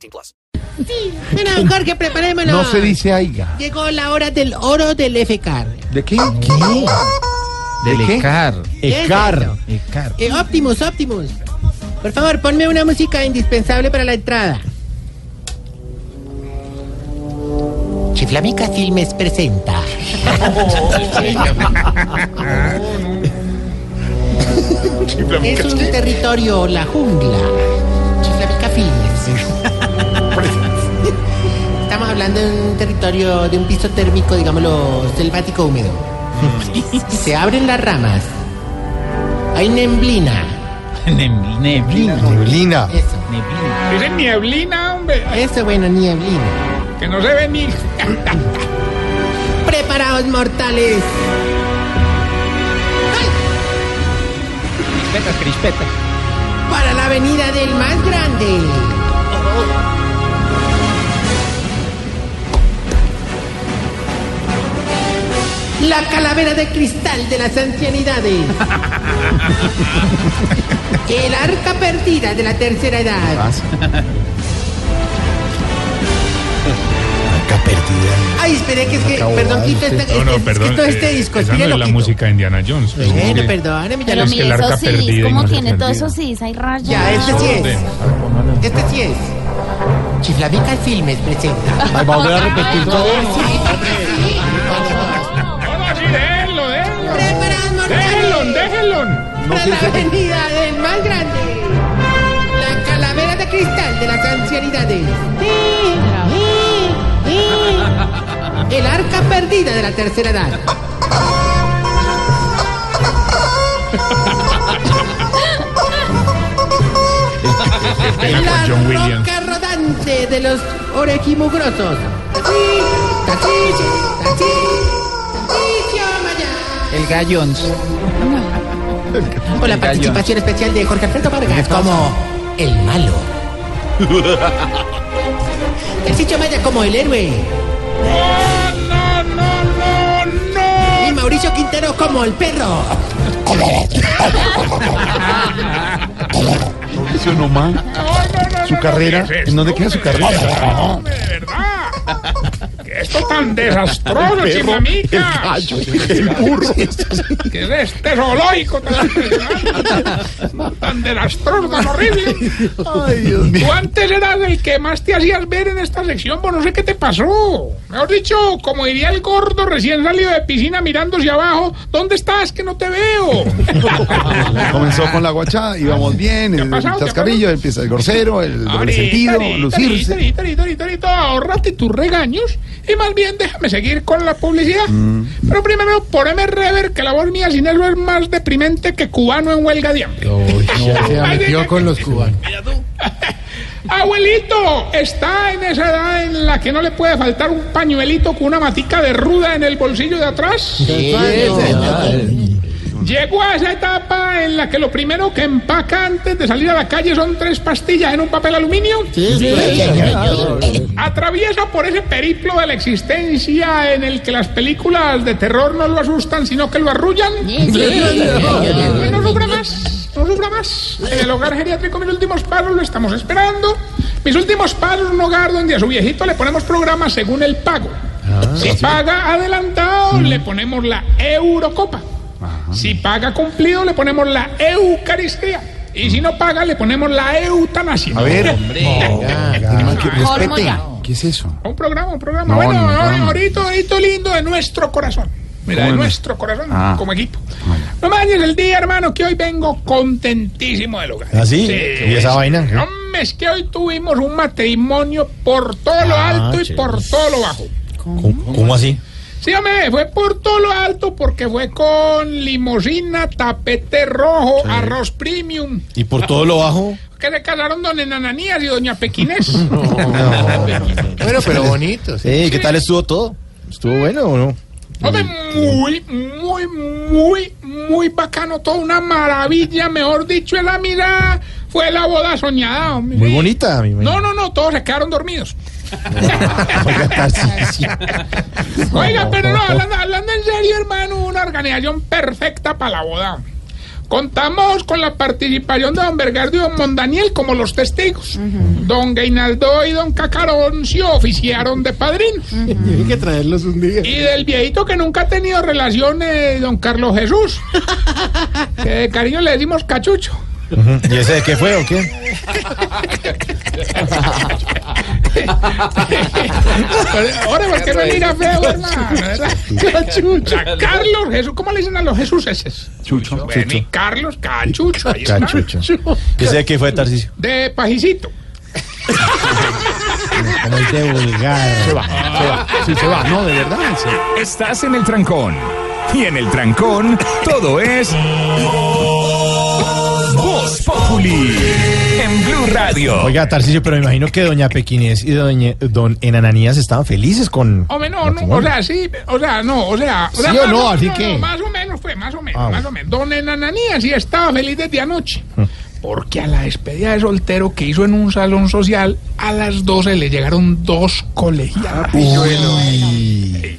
18 plus. Sí, bueno, Jorge, preparémonos. No se dice aiga. Llegó la hora del oro del FCAR. ¿De qué? ¿Qué? Del ¿De qué? ECAR. Ecar. ECAR. Eh, Optimus, Optimus. Por favor, ponme una música indispensable para la entrada. Chiflamica Filmes presenta. es un territorio, la jungla. Chiflamica Filmes. Hablando de un territorio, de un piso térmico, digámoslo, selvático húmedo. Se abren las ramas. Hay nemblina. Nem- Neblina. Neblina. Eso. Neblina. Ese nieblina, hombre, Eso, bueno, nieblina. que no se ve ni. Preparados, mortales. Crispetas, crispetas. Para la venida del más grande. La calavera de cristal de las ancianidades. El arca perdida de la tercera edad. Acá perdida. Ay, espere que es que, Acabó, perdón, ay, quito usted- esta, No, no, este, perdón. quito este eh, disco, esa no espere es la música de Indiana Jones. pues, Bueno, hombre. perdóneme, ya lo es que el arca sí, perdida ¿cómo tiene todo eso sí? Hay rayas. Ya, este sí Orden. es. Este sí es. Chiflamica Filmes presenta. Ay, vamos a repetir todo. La venida del más grande. La calavera de cristal de las ancianidades. El arca perdida de la tercera edad. La roca rodante de los orejimugrosos. El Gallons. Con la participación especial de Jorge Alfredo Vargas como el malo. Tarcisio Maya como el héroe. No, no, no, no. Y Mauricio Quintero como el perro. Mauricio Nomás. No, no, no, Su carrera, ¿qué es ¿en dónde queda su carrera? De verdad. ¿Qué esto tan desastroso, El gallo, el burro. ¿Qué es este zoológico tan, tan desastroso, tan horrible? Ay, Dios mío. Tú antes eras el que más te hacías ver en esta sección, pues no sé qué te pasó. Mejor dicho, como diría el gordo recién salido de piscina mirando hacia abajo, ¿dónde estás? Que no te veo. Comenzó con la guachada, íbamos bien, ¿Qué ha el pasado? ¿Qué ha chascarrillo, empieza el grosero, el doble sentido, lucirse. ahórrate tus regaños y más bien déjame seguir con la publicidad. Mm. Pero primero, poneme rever, que la voz mía sin eso es más deprimente que cubano en huelga de hambre. Se metió con los cubanos. Abuelito, está en esa edad en la que no le puede faltar un pañuelito con una matica de ruda en el bolsillo de atrás. Llegó a esa etapa en la que lo primero que empaca antes de salir a la calle son tres pastillas en un papel aluminio. Atraviesa por ese periplo de la existencia en el que las películas de terror no lo asustan, sino que lo arrullan. No sufra más, no sufra más. En el hogar geriátrico mis últimos pasos lo estamos esperando. Mis últimos pasos, un hogar donde a su viejito le ponemos programas según el pago. si paga adelantado, le ponemos la Eurocopa. Si paga cumplido, le ponemos la Eucaristía. Y si no paga, le ponemos la eutanasia. A ver, respete. ya. ¿Qué es eso? Un programa, un programa. No, bueno, no, ahorita, ahorita lindo de nuestro corazón. Mira, de ¿Cómo de nuestro corazón, Ah. como equipo. No dañes el día, hermano, que hoy vengo contentísimo del hogar. ¿Ah, sí? ¿Y esa vaina? Hombre, es que hoy tuvimos un matrimonio por todo lo Ah, alto y por todo lo bajo. ¿Cómo, así? Sí, hombre, fue por todo lo alto porque fue con limosina, tapete rojo, arroz premium. ¿Y por todo lo bajo? Que se casaron don Enananías y doña Pequinés. Bueno, pero bonito. sí. Sí, ¿qué tal estuvo todo? ¿Estuvo bueno o no? Hombre, muy, muy, muy, muy bacano, todo una maravilla, mejor dicho, en la mirada fue la boda soñada, hombre. Muy bonita, mi No, no, no, todos se quedaron dormidos. Oiga, pero no, hablando, hablando en serio, hermano, una organización perfecta para la boda. Contamos con la participación de don Bergardo y don Mondaniel como los testigos. Don Gainaldo y don Cacaroncio oficiaron de padrinos. Tiene que traerlos un día. Y del viejito que nunca ha tenido relaciones, don Carlos Jesús. Que de cariño le decimos cachucho. ¿Y ese de qué fue o qué? Ahora, ¿por qué me mira feo, hermano? Cachucho. Carlos Jesús, ¿cómo le dicen a los Jesús esos? Chucho. Bueno, y Carlos Cachucho. ahí está. Cachucho. ¿Y ese de qué fue, Tarcisio? De pajicito. Como es de vulgar. Se va, se va. Sí, se va. No, de verdad. se- Estás en el trancón. Y en el trancón, todo es. Voz Populi. Blue Radio. Oiga, Tarcisio, pero me imagino que doña Pequinés y doña, don Enananías estaban felices con... Hombre, no, no, o sea, sí, o sea, no, o sea, o sea, ¿Sí o no? Así que- más o menos fue, más o menos, Ah, más o menos. Don Enananías sí estaba feliz desde anoche. Mm. Porque a la despedida de soltero que hizo en un salón social, a las 12 le llegaron dos colegiadas. Uy.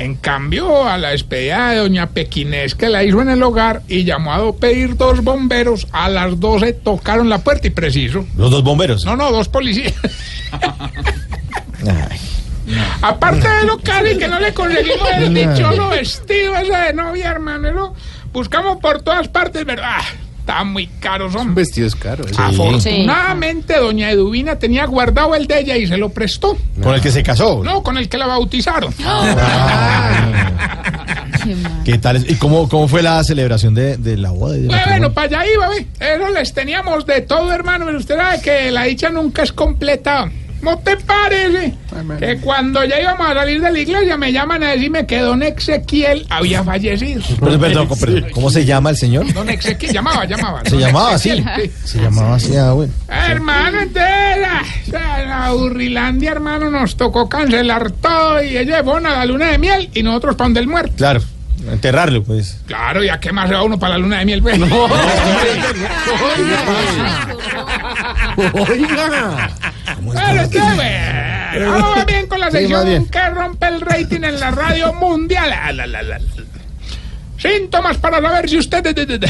En cambio, a la despedida de doña Pequinés que la hizo en el hogar y llamó a pedir dos bomberos, a las 12 tocaron la puerta y preciso. Los dos bomberos. No, no, dos policías. Aparte de lo cari que no le conseguimos el dichoso vestido ese de novia, hermano. buscamos por todas partes, ¿verdad? Está muy caro, son. Vestidos caros. Afortunadamente, doña Eduvina tenía guardado el de ella y se lo prestó. Con el que se casó. No, con el que la bautizaron. ¿Qué tal? ¿Y cómo, cómo fue la celebración de, de la boda? del Bueno, para allá iba, ve. Eso les teníamos de todo, hermano. Pero usted sabe que la dicha nunca es completa. ¿No te parece? Que cuando ya íbamos a salir de la iglesia me llaman a decirme que don Ezequiel había fallecido. Pero, perdón, perdón, ¿cómo se llama el señor? Don Ezequiel, llamaba, llamaba. Se llamaba así. Sí. Se llamaba así, ah, bueno. Hermano, entonces, ah, ah, la Urrilandia, hermano, nos tocó cancelar todo y ella fue a la luna de miel y nosotros para donde el muerto. Claro, enterrarlo, pues. Claro, ¿y a qué más se va uno para la luna de miel? pues? Oiga. Bueno, está bueno. Vamos bien con la sección que rompe el rating en la radio mundial. Ah, la, la, la, la. Síntomas para saber si usted... de- de- de- de-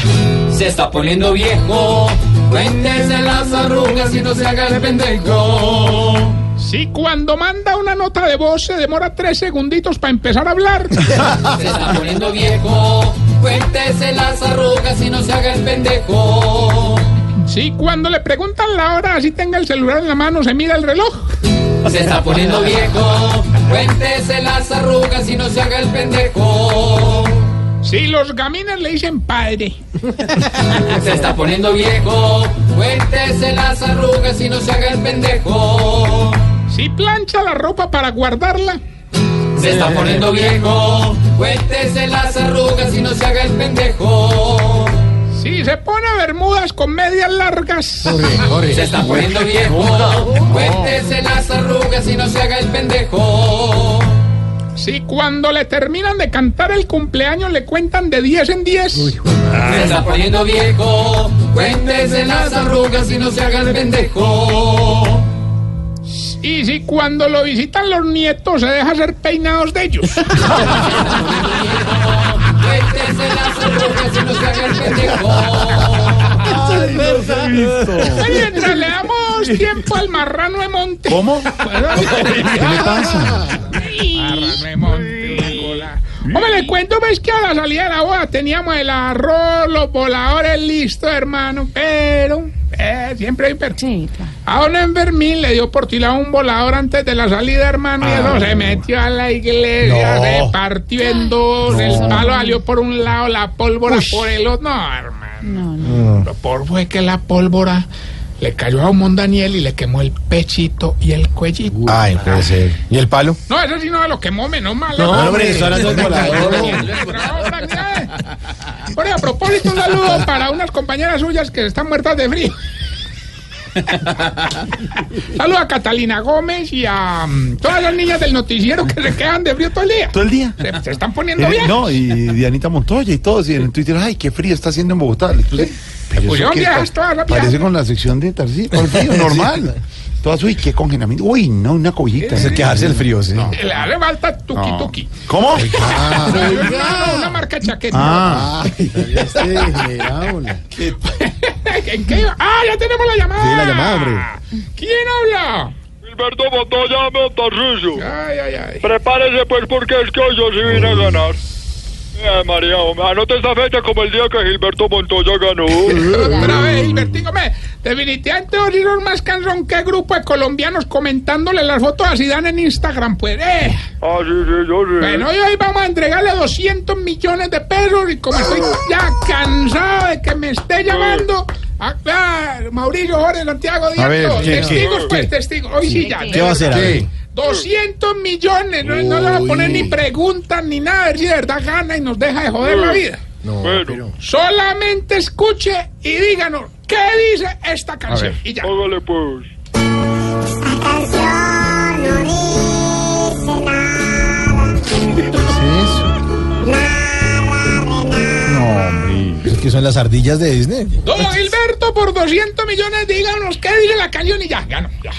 Se está poniendo viejo. Cuéntese las arrugas y no se haga el pendejo. Si cuando manda una nota de voz se demora tres segunditos para empezar a hablar. Se está poniendo viejo. Cuéntese las arrugas y no se haga el pendejo. Si cuando le preguntan la hora, así tenga el celular en la mano, se mira el reloj. Se está poniendo viejo. Cuéntese las arrugas y no se haga el pendejo. Si los gamines le dicen padre. Se está poniendo viejo. Cuéntese las arrugas y no se haga el pendejo. Si plancha la ropa para guardarla. Se está poniendo viejo. Cuéntese las arrugas y no se haga el pendejo. Si se pone bermudas con medias largas. Se está poniendo viejo. Cuéntese las arrugas y no se haga el pendejo. Si cuando le terminan de cantar el cumpleaños le cuentan de 10 en 10. Se está poniendo viejo. Cuéntese las arrugas y no se haga el pendejo. Y si cuando lo visitan los nietos se deja hacer peinados de ellos. pendejo. Mientras le damos tiempo al marrano de monte. ¿Cómo? ¿Qué le pasa? Marrano de monte. hola. Hombre, le cuento, ves que a la salida de la boda teníamos el arroz, los voladores listos, hermano, pero eh, siempre hay pero. A don Enfermín le dio por tirar un volador antes de la salida, hermano, y eso se metió a la iglesia, No. se partió en dos, el palo salió por un lado, la pólvora por el otro. No, hermano. Lo por fue que la pólvora le cayó a un Daniel y le quemó el pechito y el cuellito. Ay, no puede ser. ¿Y el palo? No, eso sí no lo quemó, menos mal. No, hombre, eso era volador. Bueno, a propósito, un saludo para unas compañeras suyas que están muertas de frío. Saludo a Catalina Gómez y a mm, todas las niñas del noticiero que se quedan de frío todo el día. Todo el día. Se, se están poniendo Eh, bien. no, y Dianita Montoya y todos, y en el Twitter, ay, qué frío está haciendo en Bogotá. Las Parece con la sección de Tarcís, con el frío, normal. Todas, uy, qué congelamiento. Uy, no, una cobillita. Es el quejarse del frío, sí. Le hace falta tuki No. tuki. ¿Cómo? No, una marca chaqueta. Ah, ¿En qué? Ah, ya tenemos la llamada. Sí, la llamada, hombre. ¿Quién habla? Gilberto Montoya, Montarrillo. Ay, ay, ay. Prepárese pues porque es que hoy yo sí vine a ganar. Ay, María, hombre, anote esta fecha como el día que Gilberto Montoya ganó. Otra vez, Gilbertico, me, definitivamente sos más cansón que grupo de colombianos comentándole las fotos a Zidane en Instagram, pues, eh. Ah, sí, sí, yo sí. Bueno, y hoy vamos a entregarle 200 millones de pesos y como estoy ya cansado de que me esté llamando... Ah, claro, Mauricio Jorge Santiago Díaz, ver, todos, ¿qué, qué, testigos, pues, qué? testigos. Hoy sí ya. ¿Qué va a hacer? A ver. verdad. 200 millones, no, no le va a poner ni preguntas ni nada, a ver si de verdad gana y nos deja de joder la vida. Bueno, Solamente escuche y díganos qué dice esta canción. Y ya. hágale pues. no, hombre. Es que son las ardillas de Disney. Don Gilberto, por 200 millones, díganos qué dice la canción y ya, ganó, ya.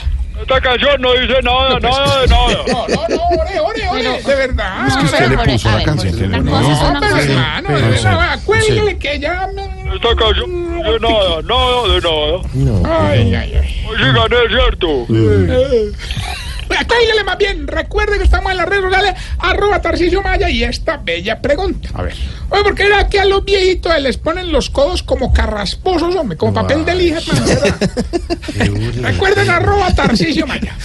Esta canción no dice nada, nada de nada. No, no, no, ore, ore, ore, de verdad. Es que usted le puso la canción le No, pero hermano, de verdad, acuérdele que ya me... Esta canción no dice nada, nada de nada. Ay, ay, ay. Sí gané, ¿cierto? Cállale más bien, recuerde que estamos en las redes sociales, arroba Tarcisio Maya y esta bella pregunta. A ver. Oye, ¿por qué era que a los viejitos les ponen los codos como carrasposos, hombre? Como papel de lija. Recuerden arroba Tarcisio Maya.